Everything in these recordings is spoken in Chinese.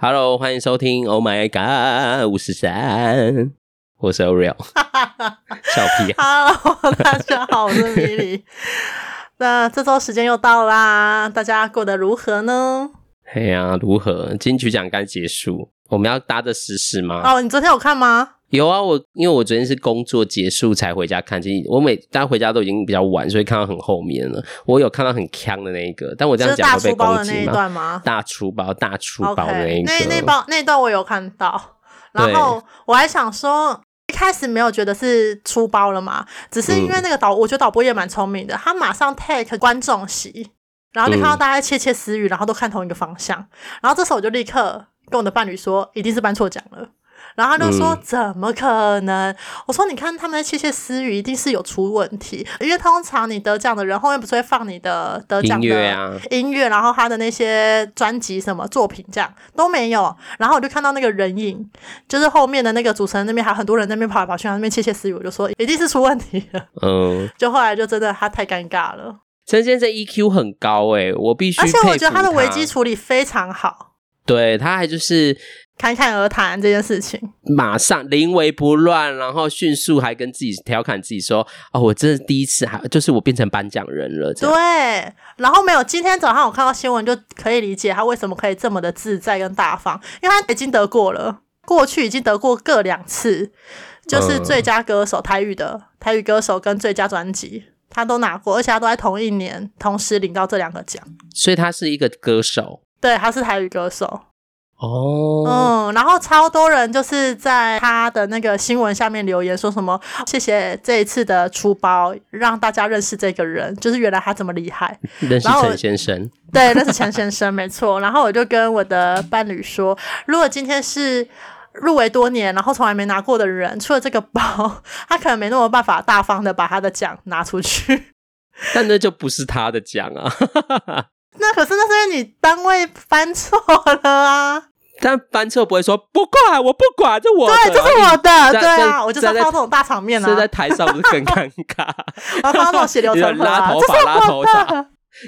Hello，欢迎收听 Oh My God 五十三，我是 Oreo，笑屁。Hello，大家好，我是米莉。那这周时间又到啦，大家过得如何呢？哎呀，如何？金曲奖刚结束，我们要搭着时事吗？哦，你昨天有看吗？有啊，我因为我昨天是工作结束才回家看，其实我每大家回家都已经比较晚，所以看到很后面了。我有看到很锵的那一个，但我这样讲会被攻击吗？大粗暴的那一段吗？大粗暴、大粗暴的那一个，那那包那段我有看到，然后我还想说，一开始没有觉得是出包了嘛，只是因为那个导，嗯、我觉得导播也蛮聪明的，他马上 take 观众席，然后就看到大家窃窃私语，然后都看同一个方向，然后这时候我就立刻跟我的伴侣说，一定是颁错奖了。然后他就说：“嗯、怎么可能？”我说：“你看他们的窃窃私语，一定是有出问题。因为通常你得奖的人后面不是会放你的得奖的音乐啊，音乐，然后他的那些专辑什么作品这样都没有。然后我就看到那个人影，就是后面的那个主持人那边还有很多人在那边跑来跑去，那边窃窃私语。我就说一定是出问题了。嗯，就后来就真的他太尴尬了。陈先生 EQ 很高哎、欸，我必须，而且我觉得他的危机处理非常好。对，他还就是。”侃侃而谈这件事情，马上临危不乱，然后迅速还跟自己调侃自己说：“哦，我真是第一次，还就是我变成颁奖人了。”对，然后没有，今天早上我看到新闻就可以理解他为什么可以这么的自在跟大方，因为他已经得过了，过去已经得过各两次，就是最佳歌手、嗯、台语的台语歌手跟最佳专辑，他都拿过，而且他都在同一年同时领到这两个奖，所以他是一个歌手，对，他是台语歌手。哦，嗯，然后超多人就是在他的那个新闻下面留言，说什么谢谢这一次的出包，让大家认识这个人，就是原来他这么厉害。认识陈先生，对，认识陈先生，没错。然后我就跟我的伴侣说，如果今天是入围多年，然后从来没拿过的人，出了这个包，他可能没那么办法大方的把他的奖拿出去。但那就不是他的奖啊。那可是那是因为你单位翻错了啊！但班车不会说不管，我不管，这我对，这是我的，对啊，我就是要看这种大场面啊！是在台上不是更尴尬？我要发这种血流成河啊！拉头发，拉头发，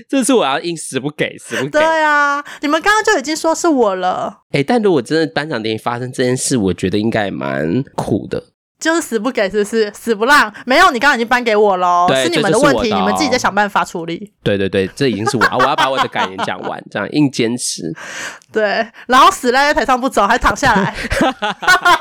这是我要硬死不给，死不给！对啊，你们刚刚就已经说是我了。哎、欸，但如果真的颁奖典礼发生这件事，我觉得应该也蛮苦的。就是死不给，是不是死不让？没有，你刚刚已经颁给我喽，对是你们的问题，你们自己在想办法处理。对对对，这已经是我，我要把我的感言讲完，这样硬坚持。对，然后死赖在台上不走，还躺下来，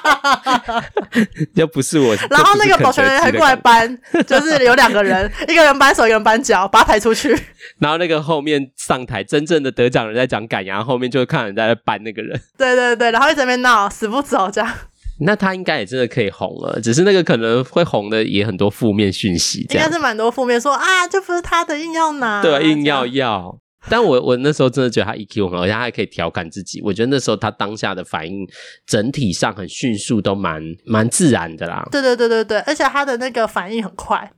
又不是我。然后那个保全人员还过来搬，就是有两个人，一个人搬手，一个人搬脚，把他抬出去。然后那个后面上台真正的得奖人在讲感言，后面就看人家在搬那个人。对对对，然后一直在那边闹，死不走这样。那他应该也真的可以红了，只是那个可能会红的也很多负面讯息，应该是蛮多负面说啊，这不是他的硬要拿，对，硬要要。但我我那时候真的觉得他 EQ 很好，而且他还可以调侃自己。我觉得那时候他当下的反应整体上很迅速，都蛮蛮自然的啦。对对对对对，而且他的那个反应很快。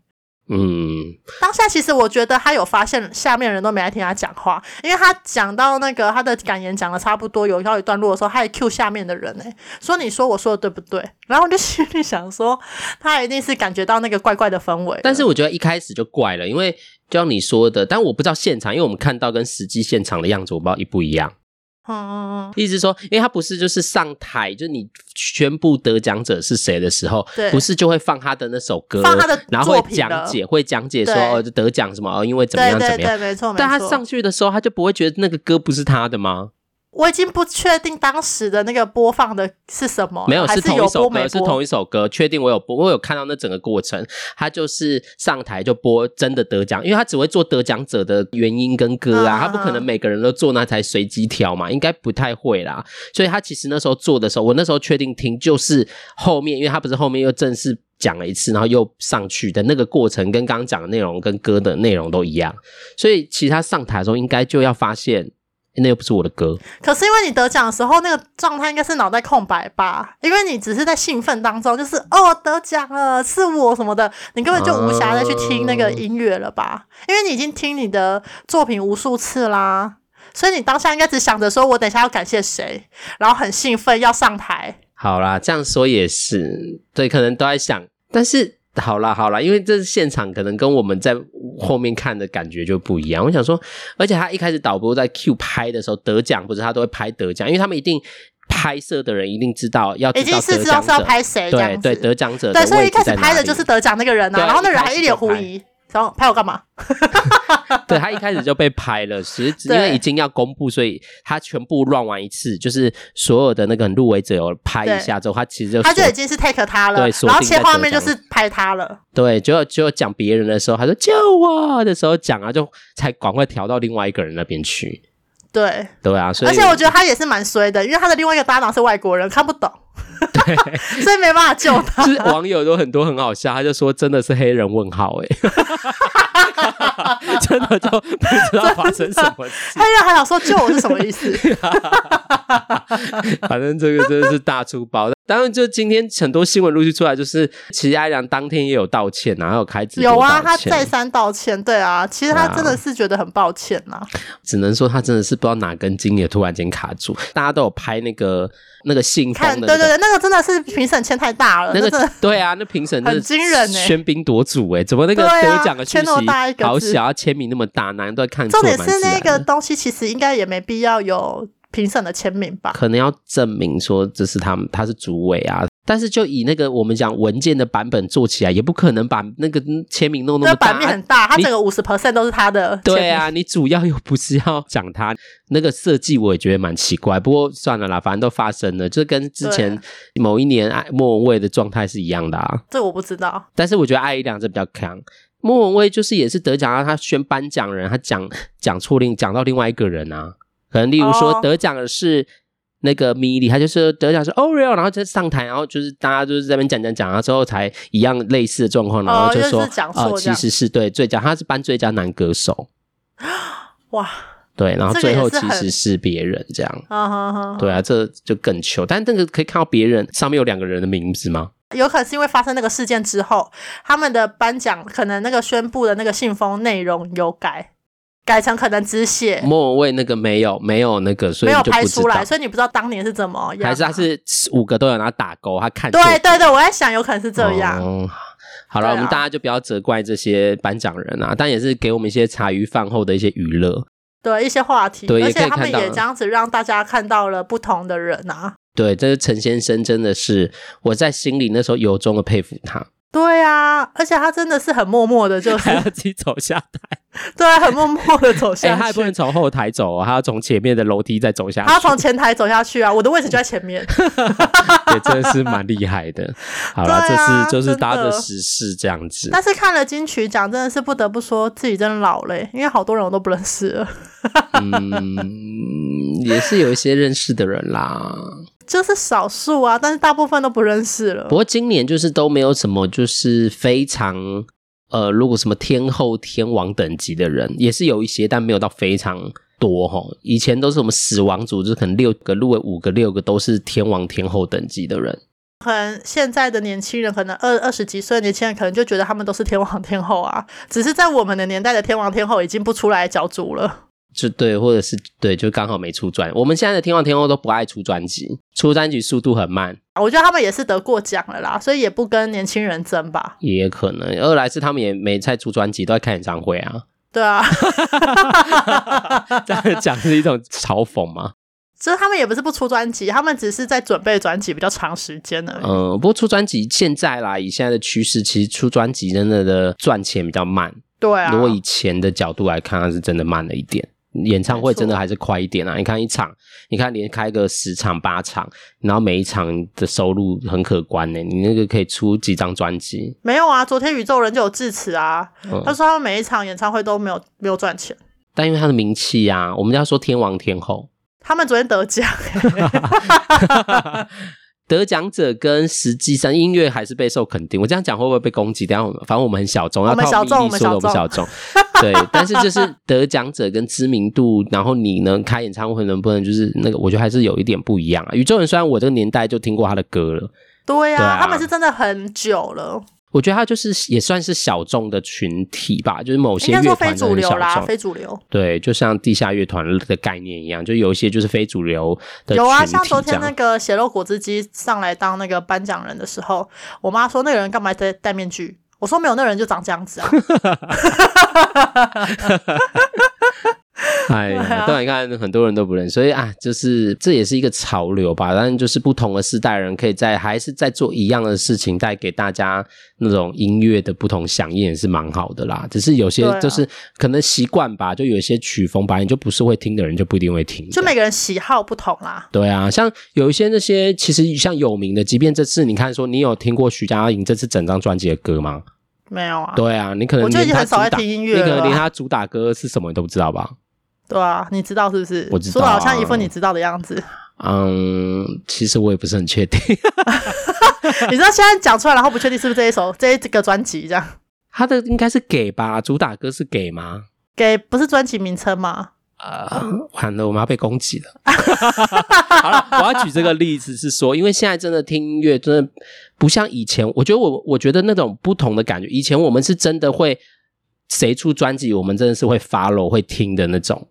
嗯，当下其实我觉得他有发现下面人都没来听他讲话，因为他讲到那个他的感言讲的差不多有到一段落的时候，他还 cue 下面的人哎，说你说我说的对不对？然后我就心里想说，他一定是感觉到那个怪怪的氛围。但是我觉得一开始就怪了，因为就像你说的，但我不知道现场，因为我们看到跟实际现场的样子，我不知道一不一样。嗯嗯嗯，意思说，因为他不是就是上台，就是你宣布得奖者是谁的时候，对。不是就会放他的那首歌，放他的，然后会讲解，会讲解说哦，得奖什么哦，因为怎么样怎么样，对对对，没错没错。但他上去的时候，他就不会觉得那个歌不是他的吗？我已经不确定当时的那个播放的是什么，没有，是同一首歌，是同一首歌。确定我有播，我有看到那整个过程。他就是上台就播真的得奖，因为他只会做得奖者的原因跟歌啊，他不可能每个人都做那台随机挑嘛，应该不太会啦。所以他其实那时候做的时候，我那时候确定听就是后面，因为他不是后面又正式讲了一次，然后又上去的那个过程，跟刚刚讲的内容跟歌的内容都一样。所以其实他上台的时候，应该就要发现。那又不是我的歌，可是因为你得奖的时候那个状态应该是脑袋空白吧？因为你只是在兴奋当中，就是哦得奖了，是我什么的，你根本就无暇再去听那个音乐了吧？因为你已经听你的作品无数次啦，所以你当下应该只想着说我等一下要感谢谁，然后很兴奋要上台。好啦，这样说也是，对，可能都在想，但是。好啦好啦，因为这是现场，可能跟我们在后面看的感觉就不一样。我想说，而且他一开始导播在 Q 拍的时候得奖，不是他都会拍得奖，因为他们一定拍摄的人一定知道要知道得奖者，知道是要拍谁，对对，得奖者对，所以一开始拍的就是得奖那个人啊，然后那人还一脸狐疑。然后拍我干嘛？对，他一开始就被拍了，其 实因为已经要公布，所以他全部乱玩一次，就是所有的那个入围者有拍一下之后，他其实就他就已经是 take 他了，对，然后切画面就是拍他了。对，就就讲别人的时候，他说救我的时候讲啊，就才赶快调到另外一个人那边去。对对啊，所以而且我觉得他也是蛮衰的，因为他的另外一个搭档是外国人，看不懂。对，所以没办法救他。就是网友都很多很好笑，他就说真的是黑人问号哎，真的就不知道发生什么事。黑人还想说救我是什么意思？反正这个真的是大粗包。当然，就今天很多新闻陆续出来，就是其实艾良当天也有道歉，然后有开直播有啊，他再三道歉。对啊，其实他真的是觉得很抱歉呐、啊。只能说他真的是不知道哪根筋也突然间卡住。大家都有拍那个那个信封的、那个，对对对，那个真的是评审签太大了。那个对啊，那评审很惊人哎，喧宾夺主哎，怎么那个得奖的讯息好小，签名那么大，男人都在看。重点是那个东西其实应该也没必要有评审的签名吧？可能要证明说这是他们，他是主委啊。但是就以那个我们讲文件的版本做起来，也不可能把那个签名弄那么大。版面很大，它整个五十 percent 都是他的。对啊，你主要又不是要讲他那个设计，我也觉得蛮奇怪。不过算了啦，反正都发生了，就跟之前某一年莫文蔚的状态是一样的啊。这我不知道。但是我觉得艾怡良这比较强，莫文蔚就是也是得奖啊，他宣颁奖人，他讲讲错另讲到另外一个人啊，可能例如说得奖的是。哦那个米莉，他就是得奖是 Oreo，然后就上台，然后就是大家就是在那边讲讲讲，然后之后才一样类似的状况，然后就说啊、呃，其实是对最佳，他是颁最佳男歌手，哇，对，然后最后其实是别人这样，啊、对啊，这就更糗，但这个可以看到别人上面有两个人的名字吗？有可能是因为发生那个事件之后，他们的颁奖可能那个宣布的那个信封内容有改。改成可能只写莫文蔚那个没有没有那个，所以没有拍出来，所以你不知道当年是怎么样。还是他是五个都有拿打勾，他看对对对，我在想有可能是这样。哦、好了，啊、我们大家就不要责怪这些颁奖人啊，但也是给我们一些茶余饭后的一些娱乐，对一些话题，对，而且他们也这样子让大家看到了不同的人啊。对，这是陈先生，真的是我在心里那时候由衷的佩服他。对啊，而且他真的是很默默的，就是 还要自己走下台。对啊，很默默的走下去。欸、他还不能从后台走，哦，他要从前面的楼梯再走下去。他要从前台走下去啊！我的位置就在前面。也真的是蛮厉害的。好了，啊，这是就是搭着时事这样子。但是看了金曲奖，真的是不得不说自己真的老了，因为好多人我都不认识了。嗯，也是有一些认识的人啦。就是少数啊，但是大部分都不认识了。不过今年就是都没有什么，就是非常呃，如果什么天后、天王等级的人，也是有一些，但没有到非常多哈。以前都是什么死亡组，织可能六个入围，五个、六个都是天王、天后等级的人。可能现在的年轻人，可能二二十几岁年轻人，可能就觉得他们都是天王、天后啊。只是在我们的年代的天王、天后已经不出来角逐了。就对，或者是对，就刚好没出专。我们现在的天王天后都不爱出专辑，出专辑速度很慢。我觉得他们也是得过奖了啦，所以也不跟年轻人争吧。也可能，二来是他们也没在出专辑，都在看演唱会啊。对啊，这样讲是一种嘲讽吗？就是他们也不是不出专辑，他们只是在准备专辑比较长时间而已。嗯，不过出专辑现在啦，以现在的趋势，其实出专辑真的的赚钱比较慢。对啊，如果以前的角度来看，它是真的慢了一点。演唱会真的还是快一点啊！你看一场，你看连开个十场八场，然后每一场的收入很可观呢。你那个可以出几张专辑？没有啊，昨天宇宙人就有致辞啊，嗯、他说他们每一场演唱会都没有没有赚钱，但因为他的名气啊，我们要说天王天后，他们昨天得奖。得奖者跟实际上音乐还是备受肯定。我这样讲会不会被攻击？等下我们反正我们很小众，要靠比例说的我们小众。对，但是就是得奖者跟知名度，然后你呢开演唱会能不能就是那个？我觉得还是有一点不一样啊。宇宙人虽然我这个年代就听过他的歌了，对呀、啊，他们是真的很久了。我觉得他就是也算是小众的群体吧，就是某些乐团的非主流啦，非主流。对，就像地下乐团的概念一样，就有一些就是非主流的。有啊，像昨天那个血肉果汁机上来当那个颁奖人的时候，我妈说那个人干嘛在戴面具？我说没有，那人就长这样子啊。哎呀，对，你看很多人都不认识，所以啊，就是这也是一个潮流吧。但就是不同的世代人可以在还是在做一样的事情，带给大家那种音乐的不同响应也是蛮好的啦。只是有些就是可能习惯吧，就有些曲风吧，你就不是会听的人就不一定会听。就每个人喜好不同啦。对啊，像有一些那些其实像有名的，即便这次你看说你有听过徐佳莹这次整张专辑的歌吗？没有啊。对啊，你可能我就已经很少在听音乐了，你可能连他主打歌是什么你都不知道吧？对啊，你知道是不是？我知道、啊，说的好像一副你知道的样子。嗯，其实我也不是很确定。你知道现在讲出来，然后不确定是不是这一首、这一这个专辑这样？他的应该是给吧，主打歌是给吗？给不是专辑名称吗？呃，完了，我们要被攻击了。好了，我要举这个例子是说，因为现在真的听音乐真的不像以前。我觉得我我觉得那种不同的感觉，以前我们是真的会。谁出专辑，我们真的是会 follow 会听的那种。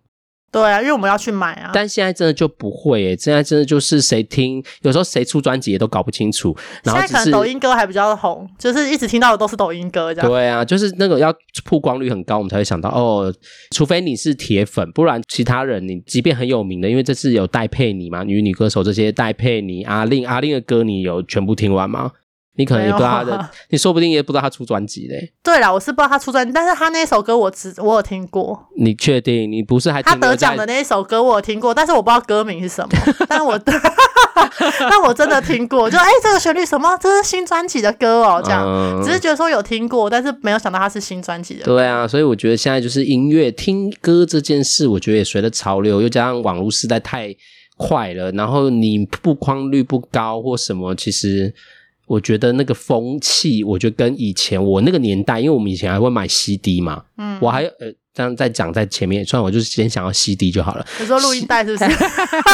对啊，因为我们要去买啊。但现在真的就不会诶，现在真的就是谁听，有时候谁出专辑也都搞不清楚。然后现在可能抖音歌还比较红，就是一直听到的都是抖音歌这样。对啊，就是那个要曝光率很高，我们才会想到哦。除非你是铁粉，不然其他人你即便很有名的，因为这次有戴佩妮嘛，女女歌手这些戴佩妮、阿令、阿令的歌，你有全部听完吗？你可能也不知道他的，你说不定也不知道他出专辑嘞。对啦，我是不知道他出专辑，但是他那首歌我只我有听过。你确定？你不是还听他得奖的那一首歌我有听过，但是我不知道歌名是什么。但我 但我真的听过，就哎、欸，这个旋律什么？这是新专辑的歌哦，这样、嗯。只是觉得说有听过，但是没有想到他是新专辑的。对啊，所以我觉得现在就是音乐听歌这件事，我觉得也随着潮流，又加上网络时代太快了，然后你曝光率不高或什么，其实。我觉得那个风气，我觉得跟以前我那个年代，因为我们以前还会买 CD 嘛，嗯，我还呃这样再讲在前面，虽然我就是先想要 CD 就好了。你说录音带是不是？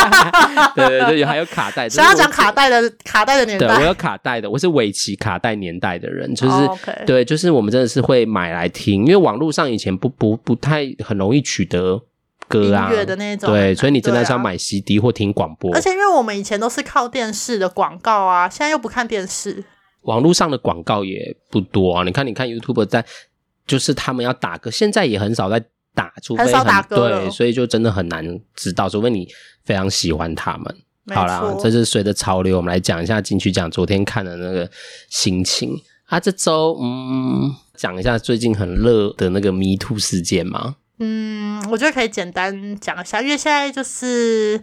对对对，还有卡带。想要讲卡带的卡带的年代，对，我有卡带的，我是尾期卡带年代的人，就是、oh. 对，就是我们真的是会买来听，因为网络上以前不不不太很容易取得。歌啊，音乐的那种，对，所以你真的是要买 CD 或听广播。而且因为我们以前都是靠电视的广告啊，现在又不看电视，网络上的广告也不多啊。你看，你看 YouTube 在，就是他们要打歌，现在也很少在打，除非很，很少打歌，对，所以就真的很难知道，除非你非常喜欢他们。好啦，这是随着潮流，我们来讲一下金曲奖昨天看的那个心情啊。这周嗯，讲一下最近很热的那个 Me Too 事件吗？嗯，我觉得可以简单讲一下，因为现在就是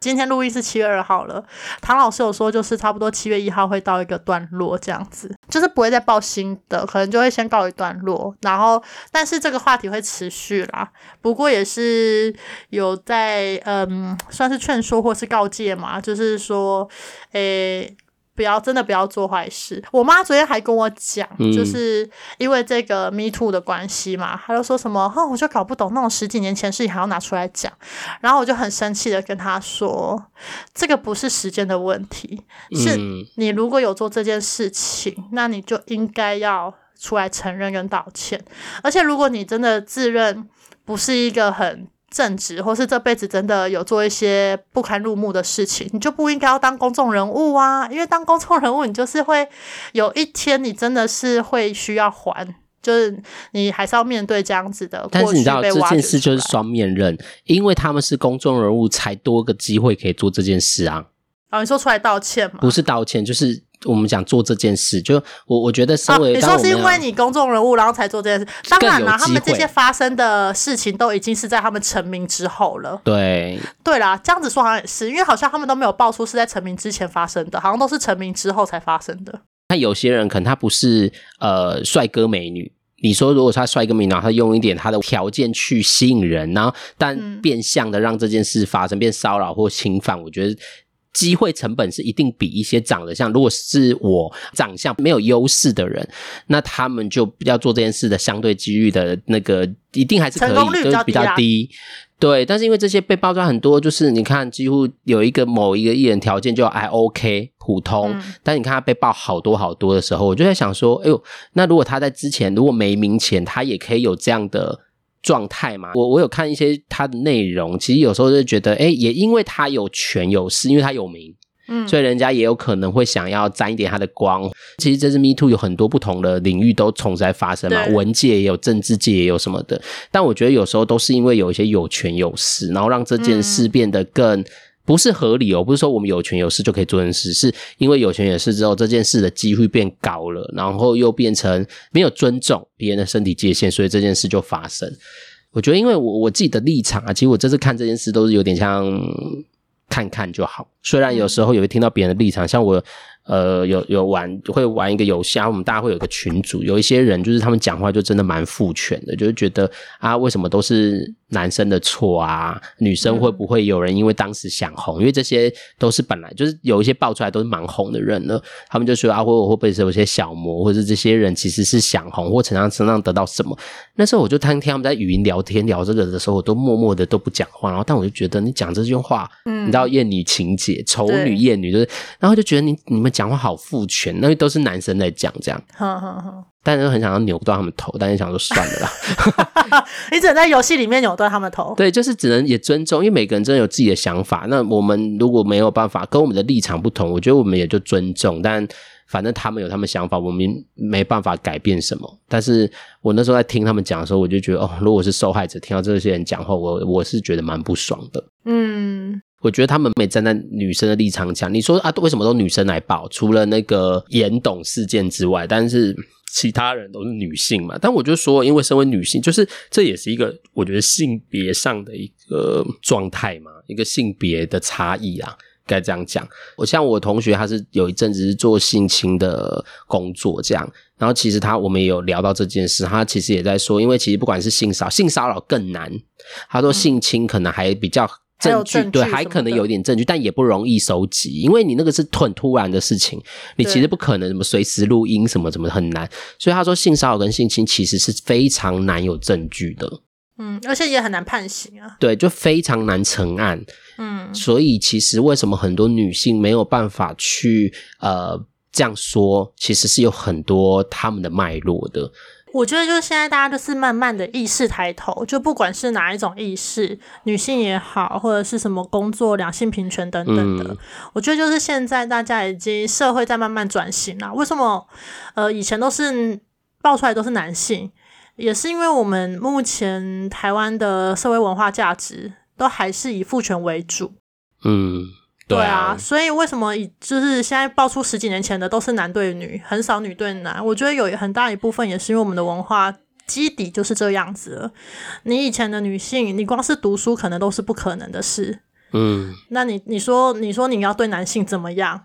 今天录音是七月二号了，唐老师有说就是差不多七月一号会到一个段落这样子，就是不会再报新的，可能就会先告一段落，然后但是这个话题会持续啦，不过也是有在嗯，算是劝说或是告诫嘛，就是说，诶。不要真的不要做坏事。我妈昨天还跟我讲，就是因为这个 Me Too 的关系嘛，她就说什么，哦，我就搞不懂那种十几年前事情还要拿出来讲。然后我就很生气的跟她说，这个不是时间的问题，是你如果有做这件事情，那你就应该要出来承认跟道歉。而且如果你真的自认不是一个很正直，或是这辈子真的有做一些不堪入目的事情，你就不应该要当公众人物啊！因为当公众人物，你就是会有一天，你真的是会需要还，就是你还是要面对这样子的。但是你知道这件事就是双面刃，因为他们是公众人物，才多个机会可以做这件事啊。啊，你说出来道歉吗？不是道歉，就是。我们讲做这件事，就我我觉得稍微、啊、你说是因为你公众人物，然后才做这件事。当然了，他们这些发生的事情都已经是在他们成名之后了。对对啦，这样子说好像也是，因为好像他们都没有爆出是在成名之前发生的，好像都是成名之后才发生的。那有些人可能他不是呃帅哥美女，你说如果他帅哥美女，然后他用一点他的条件去吸引人，然后但变相的让这件事发生，变骚扰或侵犯，我觉得。机会成本是一定比一些长得像，如果是我长相没有优势的人，那他们就要做这件事的相对几率的那个一定还是可以，就是比较低。对，但是因为这些被爆出来很多，就是你看几乎有一个某一个艺人条件就还 OK 普通，嗯、但你看他被爆好多好多的时候，我就在想说，哎呦，那如果他在之前如果没名前，他也可以有这样的。状态嘛，我我有看一些他的内容，其实有时候就觉得，哎，也因为他有权有势，因为他有名，嗯，所以人家也有可能会想要沾一点他的光。其实这次 Me Too 有很多不同的领域都同时在发生嘛，文界也有，政治界也有什么的。但我觉得有时候都是因为有一些有权有势，然后让这件事变得更不是合理哦。不是说我们有权有势就可以做件事，是因为有权有势之后，这件事的机会变高了，然后又变成没有尊重别人的身体界限，所以这件事就发生。我觉得，因为我我自己的立场啊，其实我这次看这件事都是有点像看看就好。虽然有时候也会听到别人的立场，像我。呃，有有玩会玩一个游戏，啊我们大家会有一个群组，有一些人就是他们讲话就真的蛮父权的，就是觉得啊，为什么都是男生的错啊？女生会不会有人因为当时想红？嗯、因为这些都是本来就是有一些爆出来都是蛮红的人了，他们就说啊，会会不会是有些小魔，或者是这些人其实是想红，或者想身上得到什么？那时候我就听听他们在语音聊天聊这个的时候，我都默默的都不讲话，然后但我就觉得你讲这句话，嗯，你知道厌女情节，丑女厌女，就是，然后就觉得你你们。讲话好父权，那都是男生在讲这样，呵呵呵，但是很想要扭断他们头，但是想说算了啦。你只能在游戏里面扭断他们头。对，就是只能也尊重，因为每个人真的有自己的想法。那我们如果没有办法跟我们的立场不同，我觉得我们也就尊重。但反正他们有他们想法，我们没办法改变什么。但是我那时候在听他们讲的时候，我就觉得哦，如果是受害者，听到这些人讲话，我我是觉得蛮不爽的。嗯。我觉得他们没站在女生的立场讲，你说啊，为什么都女生来报？除了那个严董事件之外，但是其他人都是女性嘛。但我就说，因为身为女性，就是这也是一个我觉得性别上的一个状态嘛，一个性别的差异啊，该这样讲。我像我同学，他是有一阵子是做性侵的工作，这样，然后其实他我们也有聊到这件事，他其实也在说，因为其实不管是性骚性骚扰更难，他说性侵可能还比较。证据，对，还可能有点证据，但也不容易收集，因为你那个是很突然的事情，你其实不可能什么随时录音什么什么很难。所以他说性骚扰跟性侵其实是非常难有证据的，嗯，而且也很难判刑啊。对，就非常难成案，嗯，所以其实为什么很多女性没有办法去呃这样说，其实是有很多他们的脉络的。我觉得就是现在大家就是慢慢的意识抬头，就不管是哪一种意识，女性也好，或者是什么工作、两性平权等等的，嗯、我觉得就是现在大家已经社会在慢慢转型了。为什么？呃，以前都是爆出来都是男性，也是因为我们目前台湾的社会文化价值都还是以父权为主。嗯。对啊，所以为什么以就是现在爆出十几年前的都是男对女，很少女对男？我觉得有很大一部分也是因为我们的文化基底就是这样子了。你以前的女性，你光是读书可能都是不可能的事。嗯，那你你说你说你要对男性怎么样？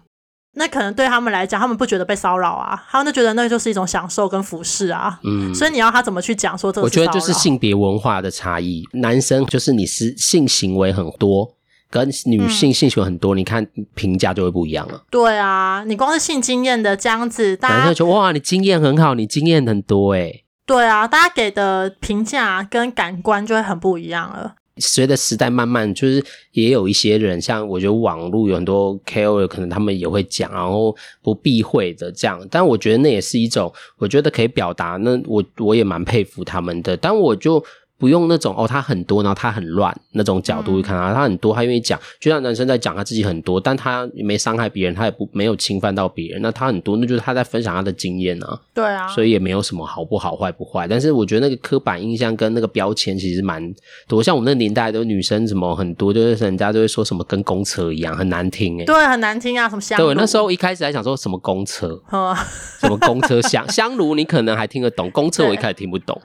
那可能对他们来讲，他们不觉得被骚扰啊，他们就觉得那就是一种享受跟服饰啊。嗯，所以你要他怎么去讲说这个？我觉得就是性别文化的差异，男生就是你是性行为很多。跟女性性行为很多，嗯、你看评价就会不一样了。对啊，你光是性经验的这样子，大家就哇，你经验很好，你经验很多诶。对啊，大家给的评价跟感官就会很不一样了。随着时代慢慢，就是也有一些人，像我觉得网络有很多 KOL，可能他们也会讲，然后不避讳的这样。但我觉得那也是一种，我觉得可以表达。那我我也蛮佩服他们的，但我就。不用那种哦，他很多，然后他很乱那种角度去看他，他很多，他愿意讲，就像男生在讲他自己很多，但他没伤害别人，他也不没有侵犯到别人，那他很多，那就是他在分享他的经验啊。对啊，所以也没有什么好不好坏不坏，但是我觉得那个刻板印象跟那个标签其实蛮多，像我们那个年代的女生什么很多，就是人家都会说什么跟公车一样，很难听哎。对，很难听啊，什么香炉？对，那时候一开始还想说什么公车，什么公车香 香炉，你可能还听得懂，公车我一开始听不懂。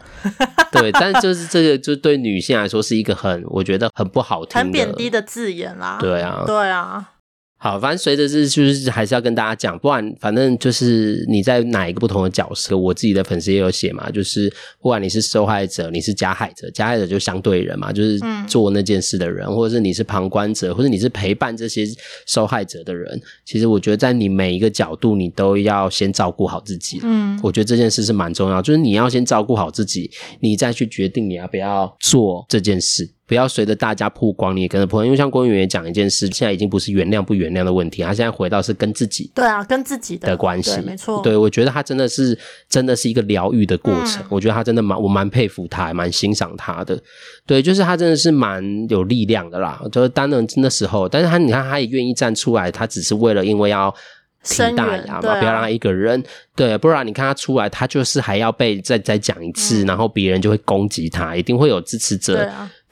对，但就是这个，就对女性来说是一个很，我觉得很不好听、很贬低的字眼啦。对啊，对啊。好，反正随着这就是还是要跟大家讲，不然反正就是你在哪一个不同的角色，我自己的粉丝也有写嘛，就是不管你是受害者，你是加害者，加害者就相对人嘛，就是做那件事的人，嗯、或者是你是旁观者，或者你是陪伴这些受害者的人。其实我觉得在你每一个角度，你都要先照顾好自己。嗯，我觉得这件事是蛮重要，就是你要先照顾好自己，你再去决定你要不要做这件事。不要随着大家曝光，你也跟着曝光。因为像郭圆圆讲一件事，现在已经不是原谅不原谅的问题，他现在回到是跟自己对啊，跟自己的关系，没错。对，我觉得他真的是真的是一个疗愈的过程。嗯、我觉得他真的蛮，我蛮佩服他，蛮欣赏他的。对，就是他真的是蛮有力量的啦。就是当然那时候，但是他你看，他也愿意站出来，他只是为了因为要。挺大牙嘛，不要让他一个人对，不然你看他出来，他就是还要被再再讲一次，嗯、然后别人就会攻击他，一定会有支持者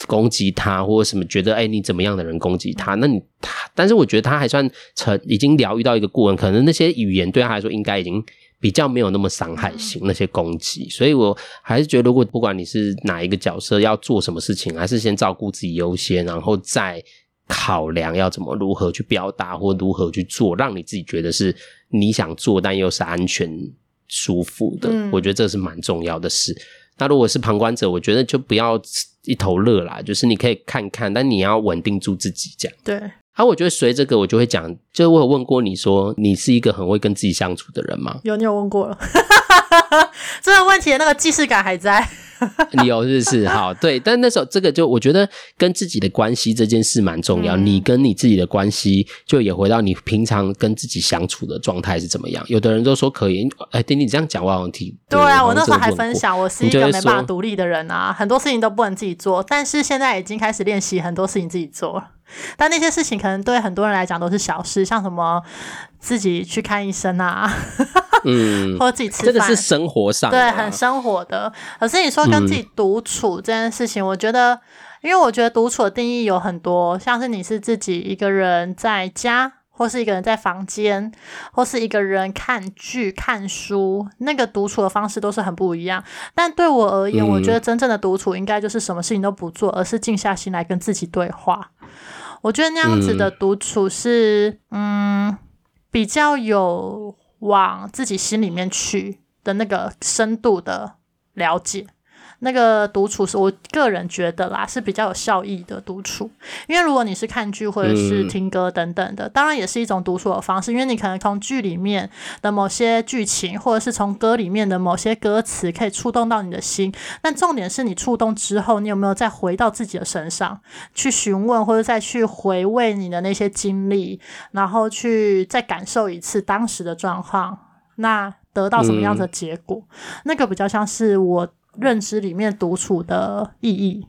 攻击他，或者什么觉得哎、欸、你怎么样的人攻击他，那你他，但是我觉得他还算成已经疗愈到一个过程，可能那些语言对他来说应该已经比较没有那么伤害性，嗯、那些攻击，所以我还是觉得，如果不管你是哪一个角色要做什么事情，还是先照顾自己优先，然后再。考量要怎么如何去表达或如何去做，让你自己觉得是你想做但又是安全舒服的，嗯、我觉得这是蛮重要的事。那如果是旁观者，我觉得就不要一头热啦，就是你可以看看，但你要稳定住自己，这样。对。啊，我觉得随这个我就会讲，就是我有问过你说，你是一个很会跟自己相处的人吗？有，你有问过了。这个问题的那个既视感还在。你有是不是？好，对，但那时候这个就我觉得跟自己的关系这件事蛮重要。嗯、你跟你自己的关系，就也回到你平常跟自己相处的状态是怎么样。有的人都说可以，哎，听你这样讲，我好像听。对啊，我那时候还分享，我是一个没办法独立的人啊，很多事情都不能自己做。但是现在已经开始练习很多事情自己做。但那些事情可能对很多人来讲都是小事，像什么自己去看医生啊，嗯，或者自己吃饭，这个是生活上的，对，很生活的。可是你说跟自己独处这件事情，嗯、我觉得，因为我觉得独处的定义有很多，像是你是自己一个人在家，或是一个人在房间，或是一个人看剧、看书，那个独处的方式都是很不一样。但对我而言，嗯、我觉得真正的独处应该就是什么事情都不做，而是静下心来跟自己对话。我觉得那样子的独处是，嗯，嗯，比较有往自己心里面去的那个深度的了解。那个独处是我个人觉得啦，是比较有效益的独处。因为如果你是看剧或者是听歌等等的，当然也是一种独处的方式。因为你可能从剧里面的某些剧情，或者是从歌里面的某些歌词，可以触动到你的心。但重点是你触动之后，你有没有再回到自己的身上去询问，或者再去回味你的那些经历，然后去再感受一次当时的状况，那得到什么样的结果？那个比较像是我。认知里面独处的意义，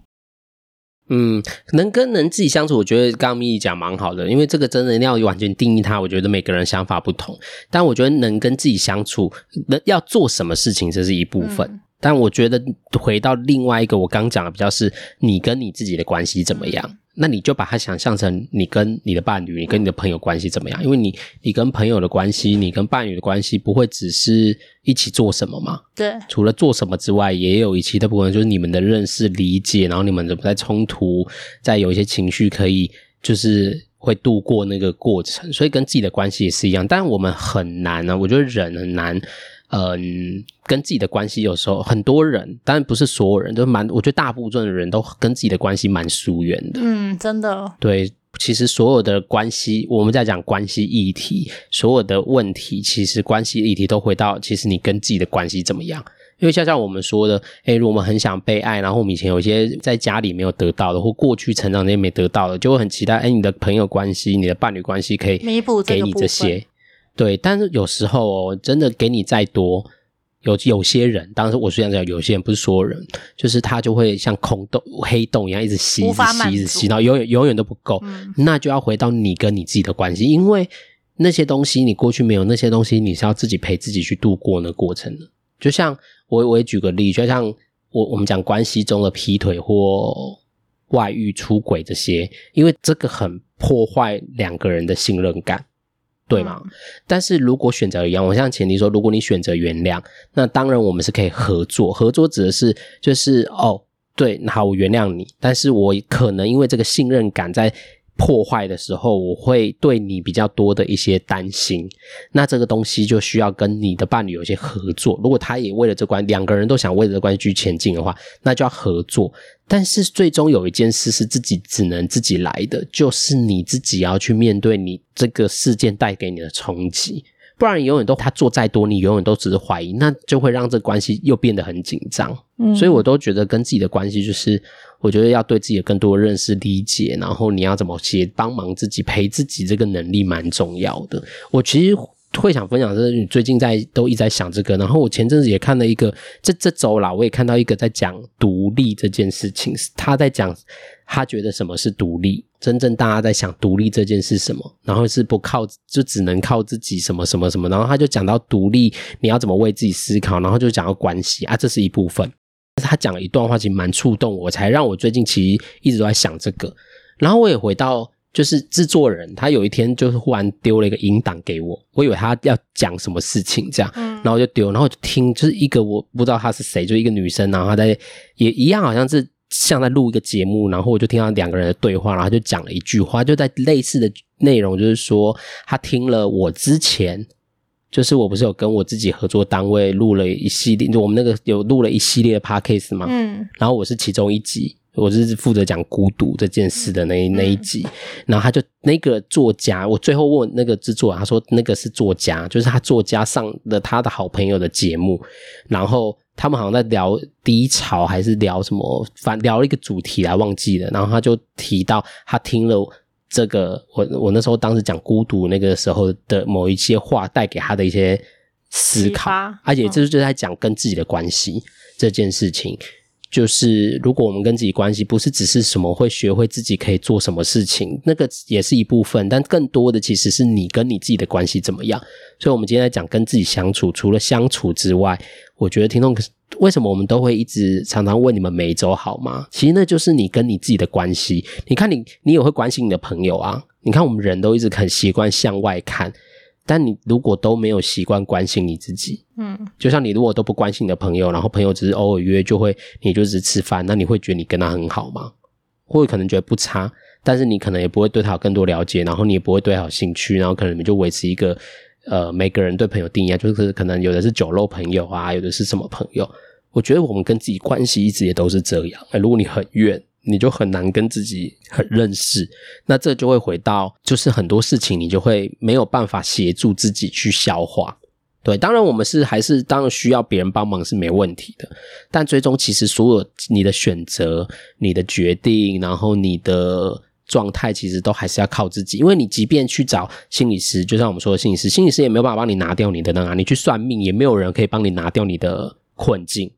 嗯，能跟人自己相处，我觉得刚刚咪讲蛮好的，因为这个真的要完全定义它，我觉得每个人想法不同。但我觉得能跟自己相处，能要做什么事情，这是一部分。嗯、但我觉得回到另外一个，我刚讲的比较是你跟你自己的关系怎么样。嗯那你就把它想象成你跟你的伴侣，你跟你的朋友关系怎么样？因为你，你跟朋友的关系，你跟伴侣的关系，不会只是一起做什么嘛？对。除了做什么之外，也有一期的部分，就是你们的认识、理解，然后你们怎么在冲突，在有一些情绪可以，就是会度过那个过程。所以跟自己的关系也是一样，但我们很难啊，我觉得人很难。嗯，跟自己的关系有时候很多人，当然不是所有人，都蛮，我觉得大部分的人都跟自己的关系蛮疏远的。嗯，真的。对，其实所有的关系，我们在讲关系议题，所有的问题，其实关系议题都回到，其实你跟自己的关系怎么样？因为像像我们说的，诶，如果我们很想被爱，然后我们以前有一些在家里没有得到的，或过去成长那些没得到的，就会很期待，诶，你的朋友关系、你的伴侣关系可以弥补给你这些。对，但是有时候哦，真的给你再多，有有些人，当时我虽然讲有些人不是所有人，就是他就会像空洞、黑洞一样，一直吸、一直吸、一直吸，到永远永远都不够。嗯、那就要回到你跟你自己的关系，因为那些东西你过去没有，那些东西你是要自己陪自己去度过那过程的。就像我，我也举个例，就像我我们讲关系中的劈腿或外遇、出轨这些，因为这个很破坏两个人的信任感。对吗？嗯、但是如果选择一样，我像前提说，如果你选择原谅，那当然我们是可以合作。合作指的是就是哦，对，那好，我原谅你，但是我可能因为这个信任感在。破坏的时候，我会对你比较多的一些担心。那这个东西就需要跟你的伴侣有一些合作。如果他也为了这关，两个人都想为了这关系去前进的话，那就要合作。但是最终有一件事是自己只能自己来的，就是你自己要去面对你这个事件带给你的冲击。不然你永远都他做再多，你永远都只是怀疑，那就会让这关系又变得很紧张。嗯，所以我都觉得跟自己的关系就是，我觉得要对自己有更多的认识、理解，然后你要怎么去帮忙自己、陪自己，这个能力蛮重要的。我其实。会想分享的是，你最近在都一直在想这个，然后我前阵子也看了一个，这这周啦，我也看到一个在讲独立这件事情，他在讲他觉得什么是独立，真正大家在想独立这件事什么，然后是不靠就只能靠自己什么什么什么，然后他就讲到独立，你要怎么为自己思考，然后就讲到关系啊，这是一部分。他讲了一段话，其实蛮触动我，才让我最近其实一直都在想这个，然后我也回到。就是制作人，他有一天就是忽然丢了一个音档给我，我以为他要讲什么事情这样，然后就丢，然后就听，就是一个我不知道他是谁，就一个女生，然后他在也一样，好像是像在录一个节目，然后我就听到两个人的对话，然后就讲了一句话，就在类似的内容，就是说他听了我之前，就是我不是有跟我自己合作单位录了一系列，就我们那个有录了一系列的 podcast 嘛，嗯，然后我是其中一集。我是负责讲孤独这件事的那那一集，然后他就那个作家，我最后问那个制作人，他说那个是作家，就是他作家上了他的好朋友的节目，然后他们好像在聊低潮还是聊什么，反聊了一个主题来忘记了，然后他就提到他听了这个，我我那时候当时讲孤独那个时候的某一些话带给他的一些思考，而且这就是在讲跟自己的关系这件事情。就是如果我们跟自己关系不是只是什么会学会自己可以做什么事情，那个也是一部分，但更多的其实是你跟你自己的关系怎么样。所以，我们今天在讲跟自己相处，除了相处之外，我觉得听众为什么我们都会一直常常问你们每一周好吗？其实那就是你跟你自己的关系。你看你，你也会关心你的朋友啊。你看我们人都一直很习惯向外看。但你如果都没有习惯关心你自己，嗯，就像你如果都不关心你的朋友，然后朋友只是偶尔约就会，你就只是吃饭，那你会觉得你跟他很好吗？或者可能觉得不差，但是你可能也不会对他有更多了解，然后你也不会对他有兴趣，然后可能你就维持一个，呃，每个人对朋友定义啊，就是可能有的是酒肉朋友啊，有的是什么朋友？我觉得我们跟自己关系一直也都是这样。哎，如果你很远。你就很难跟自己很认识，那这就会回到，就是很多事情你就会没有办法协助自己去消化。对，当然我们是还是当然需要别人帮忙是没问题的，但最终其实所有你的选择、你的决定，然后你的状态，其实都还是要靠自己。因为你即便去找心理师，就像我们说的心理师，心理师也没有办法帮你拿掉你的那个，你去算命也没有人可以帮你拿掉你的困境，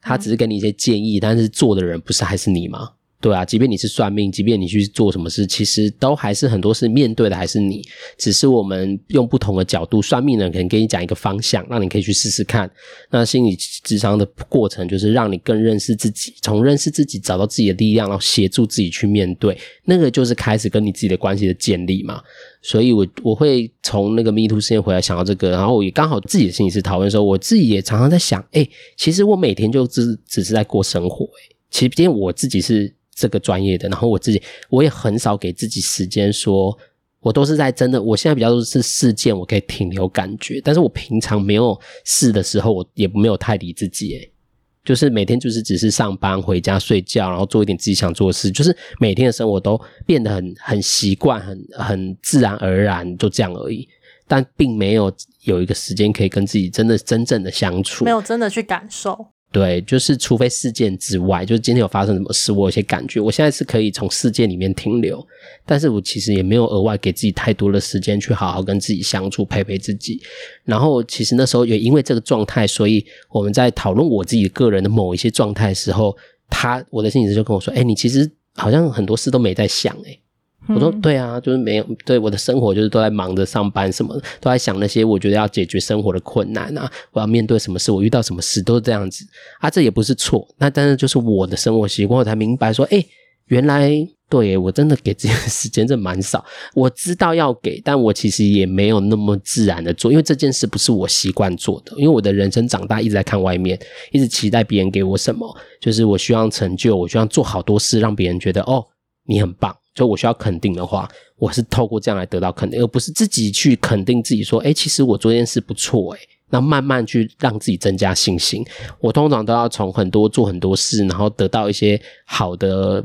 他只是给你一些建议，但是做的人不是还是你吗？对啊，即便你是算命，即便你去做什么事，其实都还是很多事面对的还是你，只是我们用不同的角度。算命的人可能给你讲一个方向，让你可以去试试看。那心理咨商的过程就是让你更认识自己，从认识自己找到自己的力量，然后协助自己去面对。那个就是开始跟你自己的关系的建立嘛。所以我我会从那个 Me Too 事件回来想到这个，然后我也刚好自己的心理师讨论的时候，我自己也常常在想，哎，其实我每天就只只是在过生活，哎，其实今天我自己是。这个专业的，然后我自己我也很少给自己时间说，我都是在真的，我现在比较多是事件，我可以停留感觉，但是我平常没有事的时候，我也没有太理自己，诶，就是每天就是只是上班回家睡觉，然后做一点自己想做的事，就是每天的生活都变得很很习惯，很很自然而然就这样而已，但并没有有一个时间可以跟自己真的真正的相处，没有真的去感受。对，就是除非事件之外，就是今天有发生什么事，我有些感觉，我现在是可以从事件里面停留，但是我其实也没有额外给自己太多的时间去好好跟自己相处，陪陪自己。然后其实那时候也因为这个状态，所以我们在讨论我自己个人的某一些状态的时候，他我的心理师就跟我说：“哎，你其实好像很多事都没在想，哎。”我说对啊，就是没有对我的生活，就是都在忙着上班，什么都在想那些我觉得要解决生活的困难啊，我要面对什么事，我遇到什么事都是这样子啊，这也不是错，那但是就是我的生活习惯，我才明白说，哎，原来对我真的给自己的时间真的蛮少，我知道要给，但我其实也没有那么自然的做，因为这件事不是我习惯做的，因为我的人生长大一直在看外面，一直期待别人给我什么，就是我需要成就，我需要做好多事，让别人觉得哦，你很棒。就我需要肯定的话，我是透过这样来得到肯定，而不是自己去肯定自己说，诶，其实我做这件事不错，诶，那慢慢去让自己增加信心。我通常都要从很多做很多事，然后得到一些好的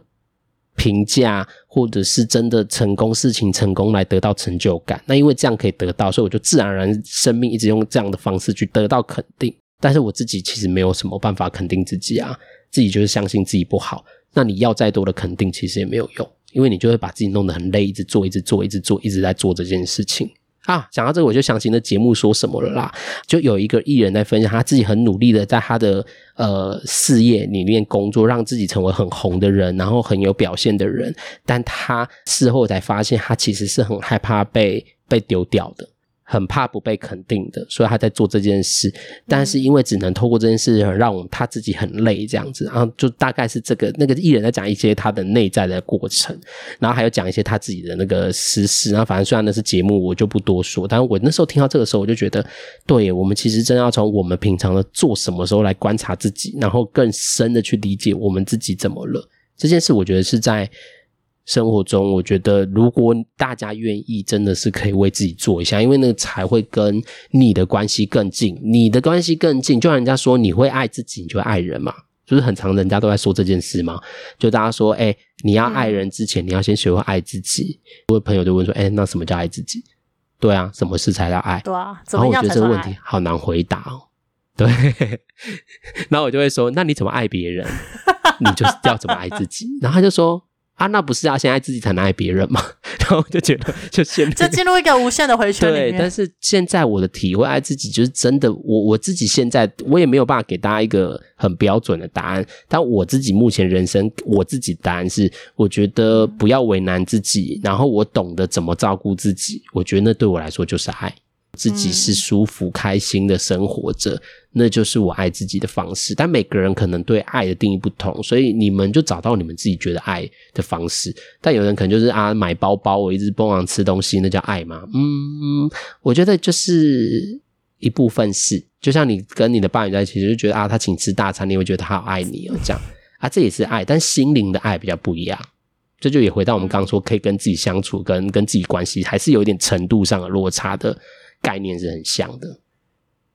评价，或者是真的成功事情成功来得到成就感。那因为这样可以得到，所以我就自然而然生命一直用这样的方式去得到肯定。但是我自己其实没有什么办法肯定自己啊，自己就是相信自己不好。那你要再多的肯定，其实也没有用，因为你就会把自己弄得很累，一直做，一直做，一直做，一直在做这件事情。啊，讲到这个，我就想起那节目说什么了啦。就有一个艺人在分享，他自己很努力的在他的呃事业里面工作，让自己成为很红的人，然后很有表现的人。但他事后才发现，他其实是很害怕被被丢掉的。很怕不被肯定的，所以他在做这件事。但是因为只能透过这件事让他自己很累，这样子，然后就大概是这个那个艺人在讲一些他的内在的过程，然后还有讲一些他自己的那个私事。然后反正虽然那是节目，我就不多说。但是我那时候听到这个时候，我就觉得，对，我们其实真的要从我们平常的做什么时候来观察自己，然后更深的去理解我们自己怎么了。这件事，我觉得是在。生活中，我觉得如果大家愿意，真的是可以为自己做一下，因为那个才会跟你的关系更近，你的关系更近。就像人家说，你会爱自己，你就会爱人嘛，就是很常人家都在说这件事嘛。就大家说，哎、欸，你要爱人之前，你要先学会爱自己。我的朋友就问说，哎、欸，那什么叫爱自己？对啊，什么事才叫爱？对啊，然后我觉得这个问题好难回答哦。对，然后我就会说，那你怎么爱别人？你就是要怎么爱自己？然后他就说。啊，那不是要先爱自己才能爱别人吗？然后就觉得，就陷入就进入一个无限的回圈里但是现在我的体会，爱自己就是真的。我我自己现在我也没有办法给大家一个很标准的答案。但我自己目前人生，我自己答案是，我觉得不要为难自己，然后我懂得怎么照顾自己。我觉得那对我来说就是爱。自己是舒服、开心的生活着，嗯，那就是我爱自己的方式。但每个人可能对爱的定义不同，所以你们就找到你们自己觉得爱的方式。但有人可能就是啊，买包包，我一直疯狂吃东西，那叫爱吗？嗯，我觉得就是一部分是，就像你跟你的伴侣在一起，就觉得啊，他请吃大餐，你会觉得他好爱你哦，这样啊，这也是爱，但心灵的爱比较不一样。这就也回到我们刚刚说，可以跟自己相处，跟跟自己关系，还是有一点程度上的落差的。概念是很像的，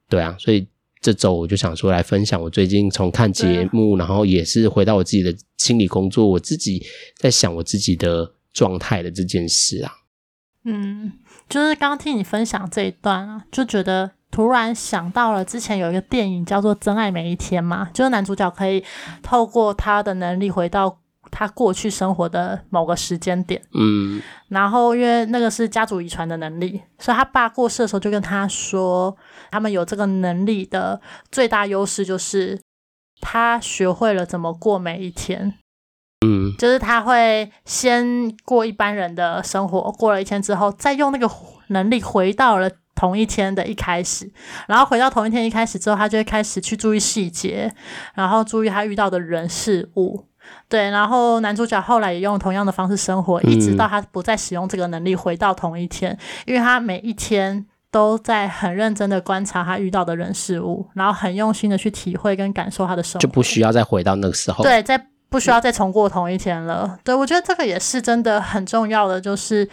对啊，所以这周我就想说来分享我最近从看节目，然后也是回到我自己的心理工作，我自己在想我自己的状态的这件事啊。嗯，就是刚刚听你分享这一段啊，就觉得突然想到了之前有一个电影叫做《真爱每一天》嘛，就是男主角可以透过他的能力回到。他过去生活的某个时间点，嗯，然后因为那个是家族遗传的能力，所以他爸过世的时候就跟他说，他们有这个能力的最大优势就是他学会了怎么过每一天，嗯，就是他会先过一般人的生活，过了一天之后，再用那个能力回到了同一天的一开始，然后回到同一天一开始之后，他就会开始去注意细节，然后注意他遇到的人事物。对，然后男主角后来也用同样的方式生活，一直到他不再使用这个能力，回到同一天，嗯，因为他每一天都在很认真的观察他遇到的人事物，然后很用心的去体会跟感受他的生活，就不需要再回到那个时候。对，再不需要再重过同一天了。对，我觉得这个也是真的很重要的，就是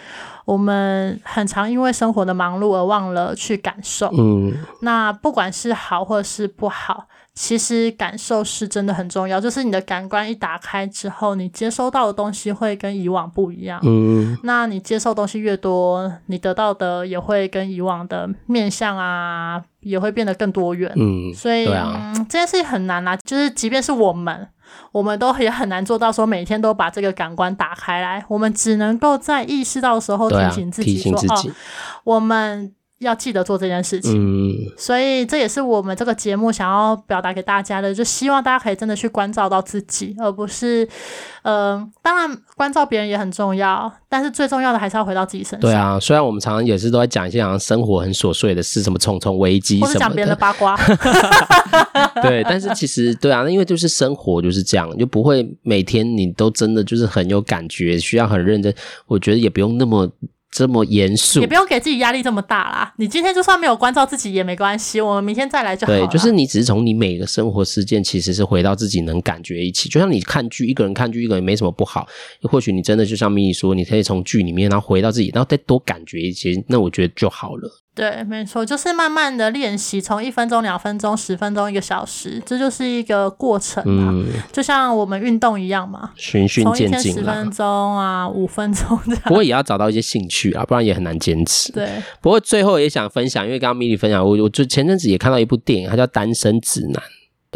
我们很常因为生活的忙碌而忘了去感受。嗯，那不管是好或是不好。其实感受是真的很重要，就是你的感官一打开之后，你接收到的东西会跟以往不一样。嗯，那你接受东西越多，你得到的也会跟以往的面相啊，也会变得更多元。嗯，所以、啊嗯、这件事情很难啊，就是即便是我们，我们都也很难做到说每天都把这个感官打开来。我们只能够在意识到的时候提醒自己说：“啊、哦，我们。”要记得做这件事情，嗯，所以这也是我们这个节目想要表达给大家的，就希望大家可以真的去关照到自己，而不是，嗯、呃，当然关照别人也很重要，但是最重要的还是要回到自己身上。对啊，虽然我们常常也是都在讲一些好像生活很琐碎的事，什么重重危机，或者讲别人的八卦，对，但是其实对啊，因为就是生活就是这样，就不会每天你都真的就是很有感觉，需要很认真，我觉得也不用那么。这么严肃，也不用给自己压力这么大啦。你今天就算没有关照自己也没关系，我们明天再来就好了。对，就是你只是从你每个生活事件，其实是回到自己能感觉一起。就像你看剧，一个人看剧，一个人没什么不好。或许你真的就像咪咪说，你可以从剧里面，然后回到自己，然后再多感觉一些，那我觉得就好了。对，没错，就是慢慢的练习，从一分钟、两分钟、十分钟、一个小时，这就是一个过程嘛。嗯、就像我们运动一样嘛，循序渐进，十分钟啊，五分钟这样。不过也要找到一些兴趣啊，不然也很难坚持。对。不过最后也想分享，因为刚刚米莉分享，我我就前阵子也看到一部电影，它叫《单身指南》，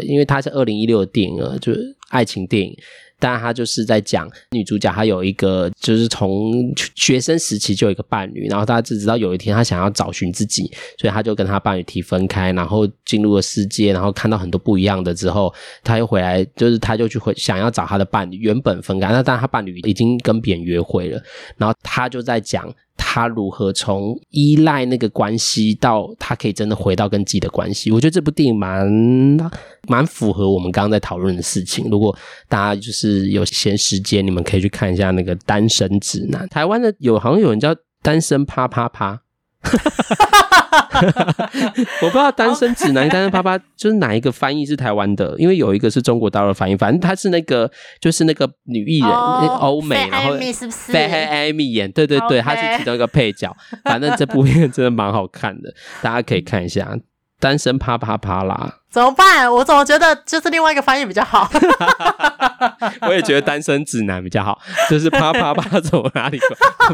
因为它是二零一六的电影啊，就是爱情电影。但他就是在讲女主角，她有一个就是从学生时期就有一个伴侣，然后她只知道有一天她想要找寻自己，所以她就跟她伴侣提分开，然后进入了世界，然后看到很多不一样的之后，她又回来，就是她就去回想要找她的伴侣，原本分开，那但她伴侣已经跟别人约会了，然后她就在讲。他如何从依赖那个关系到他可以真的回到跟自己的关系？我觉得这部电影蛮蛮符合我们刚刚在讨论的事情。如果大家就是有闲时间，你们可以去看一下那个《单身指南》。台湾的有好像有人叫《单身啪啪啪》。我不知道单身指南、单身啪啪就是哪一个翻译是台湾的，因为有一个是中国大陆的翻译，反正他是那个就是那个女艺人欧、oh, 美，然后菲黑艾米演，对对对，她是其中一个配角。反正这部片真的蛮好看的，大家可以看一下。单身啪啪啪啦，怎么办？我怎么觉得就是另外一个翻译比较好？我也觉得单身指南比较好，就是啪啪啪走哪里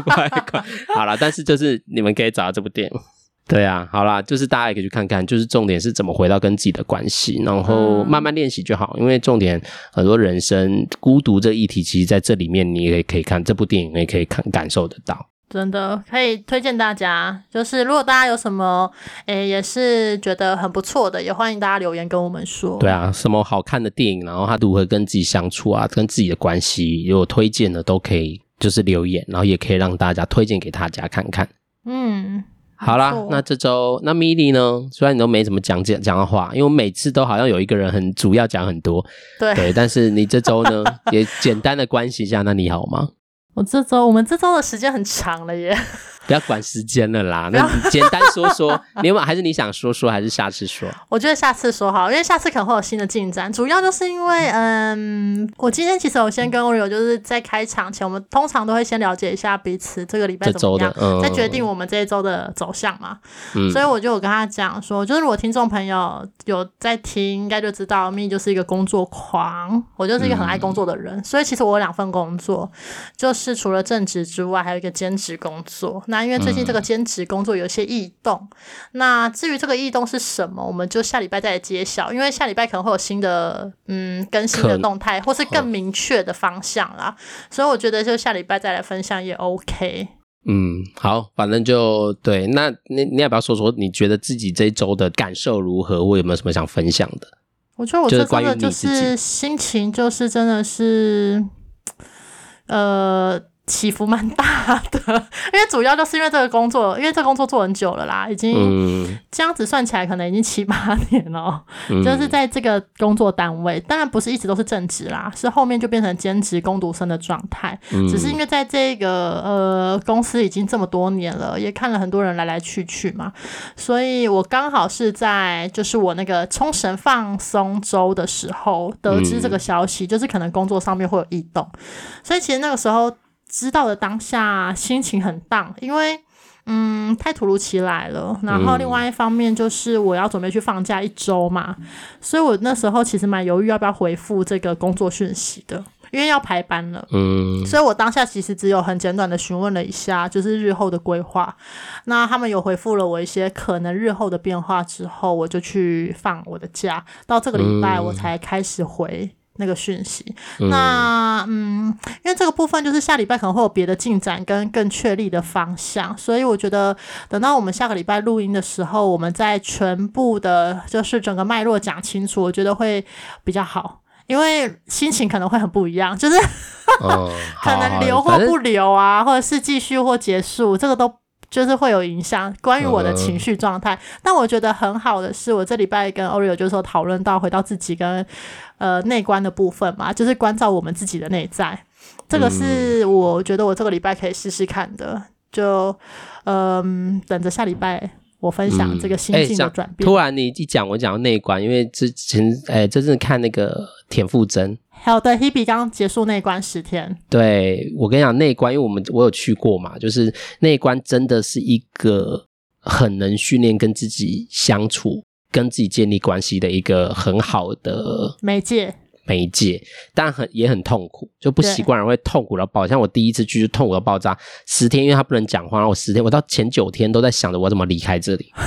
快快快！好了，但是就是你们可以找到这部电影。对啊，好啦，就是大家也可以去看看，就是重点是怎么回到跟自己的关系，然后慢慢练习就好。因为重点很多人生孤独这议题，其实在这里面你也可以看这部电影，也可以看感受得到。真的可以推荐大家，就是如果大家有什么诶也是觉得很不错的，也欢迎大家留言跟我们说。对啊，什么好看的电影，然后他如何跟自己相处啊，跟自己的关系，如果推荐的都可以，就是留言，然后也可以让大家推荐给大家看看。嗯。好啦，那这周那米莉呢？虽然你都没怎么讲讲讲的话，因为我每次都好像有一个人很主要讲很多，对对，但是你这周呢，也简单的关系一下，那你好吗？我这周我们这周的时间很长了耶。不要管时间了啦，那你简单说说，你有没有还是你想说说，还是下次说？我觉得下次说好，因为下次可能会有新的进展。主要就是因为，嗯，我今天其实我先跟 Oreo 就是在开场前，我们通常都会先了解一下彼此这个礼拜怎么样，嗯、再决定我们这一周的走向嘛。嗯、所以我就有跟他讲说，就是如果听众朋友有在听，应该就知道咪就是一个工作狂，我就是一个很爱工作的人。嗯、所以其实我有两份工作，就是除了正职之外，还有一个兼职工作。那因为最近这个兼职工作有些异动，嗯、那至于这个异动是什么，我们就下礼拜再来揭晓。因为下礼拜可能会有新的嗯更新的动态，或是更明确的方向啦。嗯、所以我觉得就下礼拜再来分享也 OK。嗯，好，反正就对。那你你要不要说说你觉得自己这一周的感受如何？我有没有什么想分享的？我觉得我这周的就是心情就是真的是呃。起伏蛮大的，因为主要就是因为这个工作，因为这个工作做很久了啦，已经这样子算起来可能已经七八年了，嗯、就是在这个工作单位，当然不是一直都是正职啦，是后面就变成兼职工读生的状态，嗯、只是因为在这个呃公司已经这么多年了，也看了很多人来来去去嘛，所以我刚好是在就是我那个冲绳放松周的时候得知这个消息，嗯、就是可能工作上面会有异动，所以其实那个时候。知道的当下心情很荡，因为嗯太突如其来了。然后另外一方面就是我要准备去放假一周嘛，嗯、所以我那时候其实蛮犹豫要不要回复这个工作讯息的，因为要排班了。嗯，所以我当下其实只有很简短的询问了一下，就是日后的规划。那他们有回复了我一些可能日后的变化之后，我就去放我的假。到这个礼拜我才开始回。那个讯息，那嗯，因为这个部分就是下礼拜可能会有别的进展跟更确立的方向，所以我觉得等到我们下个礼拜录音的时候，我们再全部的，就是整个脉络讲清楚，我觉得会比较好，因为心情可能会很不一样，就是、哦、可能留或不留啊，或者是继续或结束，这个都。就是会有影响，关于我的情绪状态。嗯、但我觉得很好的是，我这礼拜跟 Oreo 就是说讨论到回到自己跟呃内观的部分嘛，就是关照我们自己的内在。这个是我觉得我这个礼拜可以试试看的。就嗯、呃，等着下礼拜我分享这个心境的转变。嗯欸、突然你一讲，我讲到内观，因为之前哎，这是看那个田馥甄。好的，Hebe 刚结束那一关十天。对，我跟你讲那一关，因为我们我有去过嘛，就是那一关真的是一个很能训练跟自己相处、跟自己建立关系的一个很好的媒介。媒介，但很也很痛苦，就不习惯人会痛苦到爆。像我第一次去就痛苦到爆炸，十天，因为他不能讲话，然后我十天，我到前九天都在想着我怎么离开这里。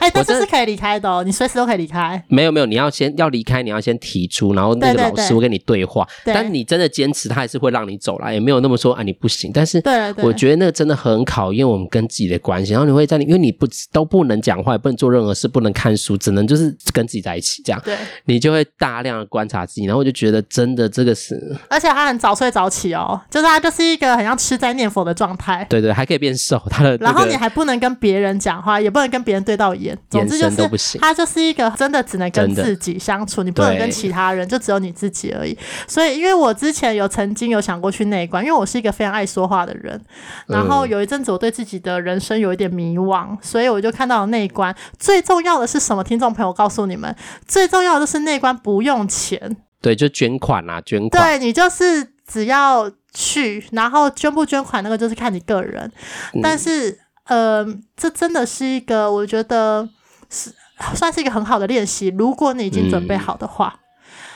哎、欸，但是是可以离开的哦，你随时都可以离开。没有没有，你要先要离开，你要先提出，然后那个老师会跟你对话。对对对，但是你真的坚持，他还是会让你走啦，也没有那么说啊你不行。但是，我觉得那个真的很考验我们跟自己的关系。然后你会在，因为你不都不能讲话，也不能做任何事，不能看书，只能就是跟自己在一起这样。对，你就会大量的观察自己。然后我就觉得，真的这个是，而且他很早睡早起哦，就是他就是一个很像吃斋念佛的状态。对对，还可以变瘦。他的、那个，然后你还不能跟别人讲话，也不能跟别人对到眼，总之就是他就是一个真的只能跟自己相处，你不能跟其他人，就只有你自己而已。所以，因为我之前有曾经有想过去内观，因为我是一个非常爱说话的人，然后有一阵子我对自己的人生有一点迷惘，所以我就看到了内观。最重要的是什么？听众朋友，告诉你们，最重要的就是内观不用钱。对，就捐款啊，捐款。对，你就是只要去，然后捐不捐款那个就是看你个人。嗯、但是，呃，这真的是一个我觉得是算是一个很好的练习。如果你已经准备好的话，嗯、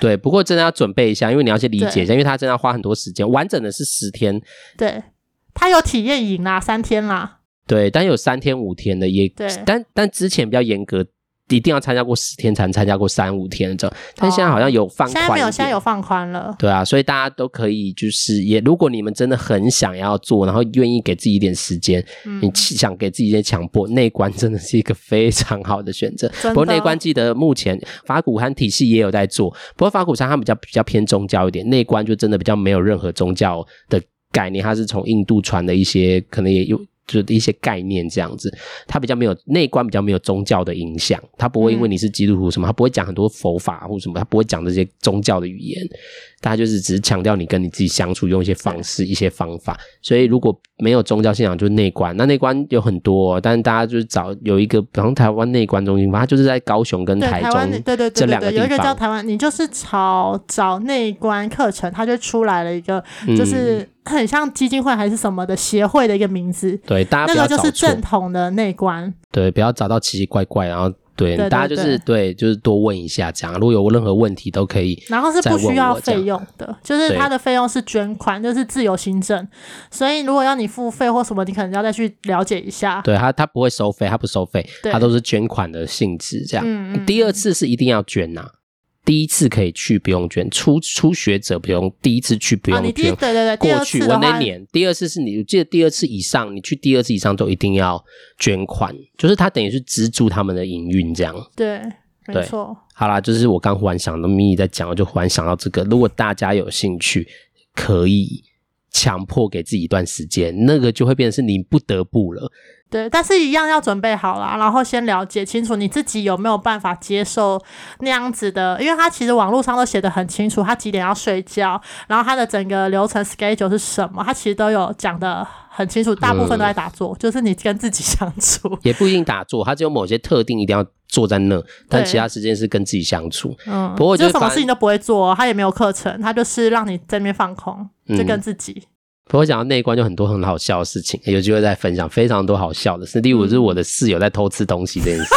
对。不过真的要准备一下，因为你要去理解一下，因为他真的要花很多时间。完整的是十天，对，他有体验营啦，三天啦，对，但有三天五天的也，对，但但之前比较严格。一定要参加过十天才能参加过三五天这，但现在好像有放宽，现在没有，现在有放宽了。对啊，所以大家都可以就是也，如果你们真的很想要做，然后愿意给自己一点时间，嗯、你想给自己一些强迫，内观真的是一个非常好的选择。不过内观记得目前法鼓山体系也有在做，不过法鼓山它比较比较偏宗教一点，内观就真的比较没有任何宗教的概念，它是从印度传的一些，可能也有。就是一些概念这样子，它比较没有内观，比较没有宗教的影响，它不会因为你是基督徒什么，它不会讲很多佛法或什么，它不会讲这些宗教的语言。大家就是只是强调你跟你自己相处用一些方式、一些方法，所以如果没有宗教信仰，就是内观。那内观有很多，但是大家就是找有一个，比方台湾内观中心，它就是在高雄跟台中对对这两个。有一个叫台湾，你就是找找内观课程，它就出来了一个，就是很像基金会还是什么的协会的一个名字。对，大家那个就是正统的内观。对，不要找到奇奇怪怪，然后。对，对，对，对，大家就是对，就是多问一下，这样如果有任何问题都可以。然后是不需要费用的，就是它的费用是捐款，就是自由行政。所以如果要你付费或什么，你可能要再去了解一下。对，他他不会收费，他不收费，他都是捐款的性质这样。嗯嗯。第二次是一定要捐呐、啊。第一次可以去不用捐，初初学者不用。第一次去不用捐，啊、对对对，过去我那年，第二次是你我记得第二次以上，你去第二次以上都一定要捐款，就是他等于是资助他们的营运这样。对，没错。好啦，就是我刚忽然想到咪咪在讲，我就忽然想到这个，如果大家有兴趣，可以强迫给自己一段时间，那个就会变成是你不得不了。对，但是一样要准备好啦，然后先了解清楚你自己有没有办法接受那样子的，因为他其实网络上都写的很清楚，他几点要睡觉，然后他的整个流程 schedule 是什么，他其实都有讲的很清楚，大部分都在打坐，嗯，就是你跟自己相处，也不一定打坐，他只有某些特定一定要坐在那，但其他时间是跟自己相处。嗯，不过就什么事情都不会做，他也没有课程，他就是让你在那边放空，就跟自己。嗯不过讲到内观，就很多很好笑的事情，有机会再分享。非常多好笑的事，例如是我的室友在偷吃东西这件事，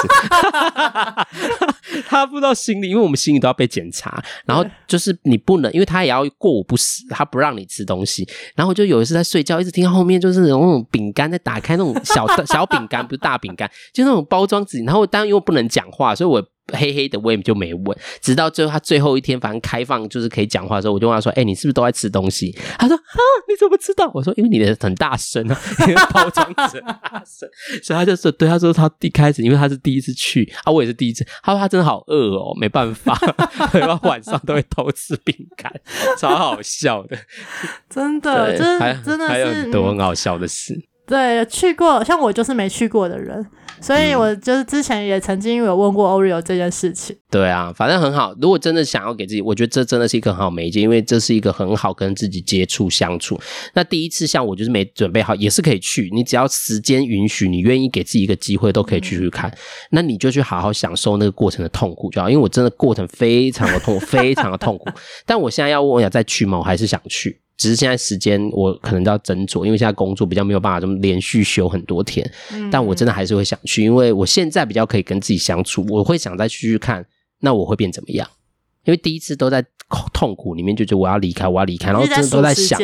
他不知道行李，因为我们行李都要被检查，然后就是你不能，因为他也要过午不食，他不让你吃东西。然后我就有一次在睡觉，一直听到后面就是那种饼干在打开，那种小 小饼干，不是大饼干，就那种包装纸。然后当然因为不能讲话，所以我。黑黑的，我也就没问，直到最后他最后一天，反正开放就是可以讲话的时候，我就问他说：“哎、欸，你是不是都在吃东西？”他说：“啊，你怎么知道？”我说：“因为你的很大声啊，因为包装纸很大声。”所以他就说：“对，他说他一开始，因为他是第一次去啊，我也是第一次。他说他真的好饿哦，没办法，然后晚上都会偷吃饼干，超好笑的，真的，真真的是还有很多很好笑的事。”对，去过，像我就是没去过的人，所以我就是之前也曾经有问过 Oreo 这件事情。对啊，反正很好。如果真的想要给自己，我觉得这真的是一个很好媒介，因为这是一个很好跟自己接触相处。那第一次像我就是没准备好，也是可以去。你只要时间允许，你愿意给自己一个机会，都可以去去看。嗯、那你就去好好享受那个过程的痛苦就好。因为我真的过程非常的痛苦，非常的痛苦。但我现在要问我想再去吗？我还是想去。只是现在时间我可能都要斟酌，因为现在工作比较没有办法这么连续休很多天。嗯，但我真的还是会想去，因为我现在比较可以跟自己相处，我会想再去去看，那我会变怎么样？因为第一次都在痛苦里面，就觉得我要离开，我要离开，然后真的都在想。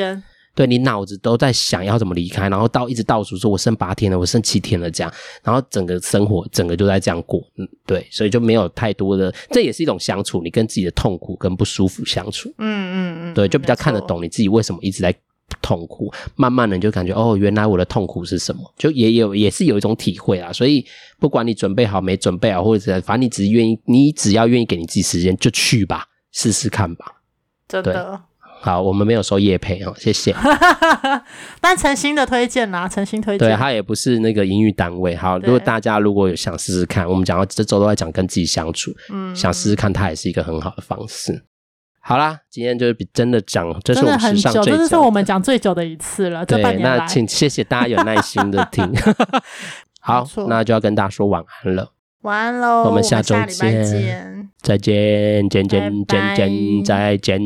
对，你脑子都在想要怎么离开，然后到一直倒数说，我剩八天了，我剩七天了这样，然后整个生活整个就在这样过，嗯，对，所以就没有太多的，这也是一种相处，你跟自己的痛苦跟不舒服相处，嗯嗯嗯，对，就比较看得懂你自己为什么一直在痛苦，慢慢的你就感觉哦，原来我的痛苦是什么，就也有也是有一种体会啊，所以不管你准备好没准备好，或者反正你只愿意，你只要愿意给你自己时间，就去吧，试试看吧，真的。好，我们没有收叶配哦，谢谢。但诚心的推荐啦，诚心推荐。对，他也不是那个营运单位。好，如果大家如果有想试试看，我们讲到这周都在讲跟自己相处，嗯，想试试看，它也是一个很好的方式。好啦，今天就是比真的讲，这是我们史上最久，这是我们讲最久的一次了。对，那请谢谢大家有耐心的听。好，那就要跟大家说晚安了。晚安喽，我们下周见，再见，见见见见，再见。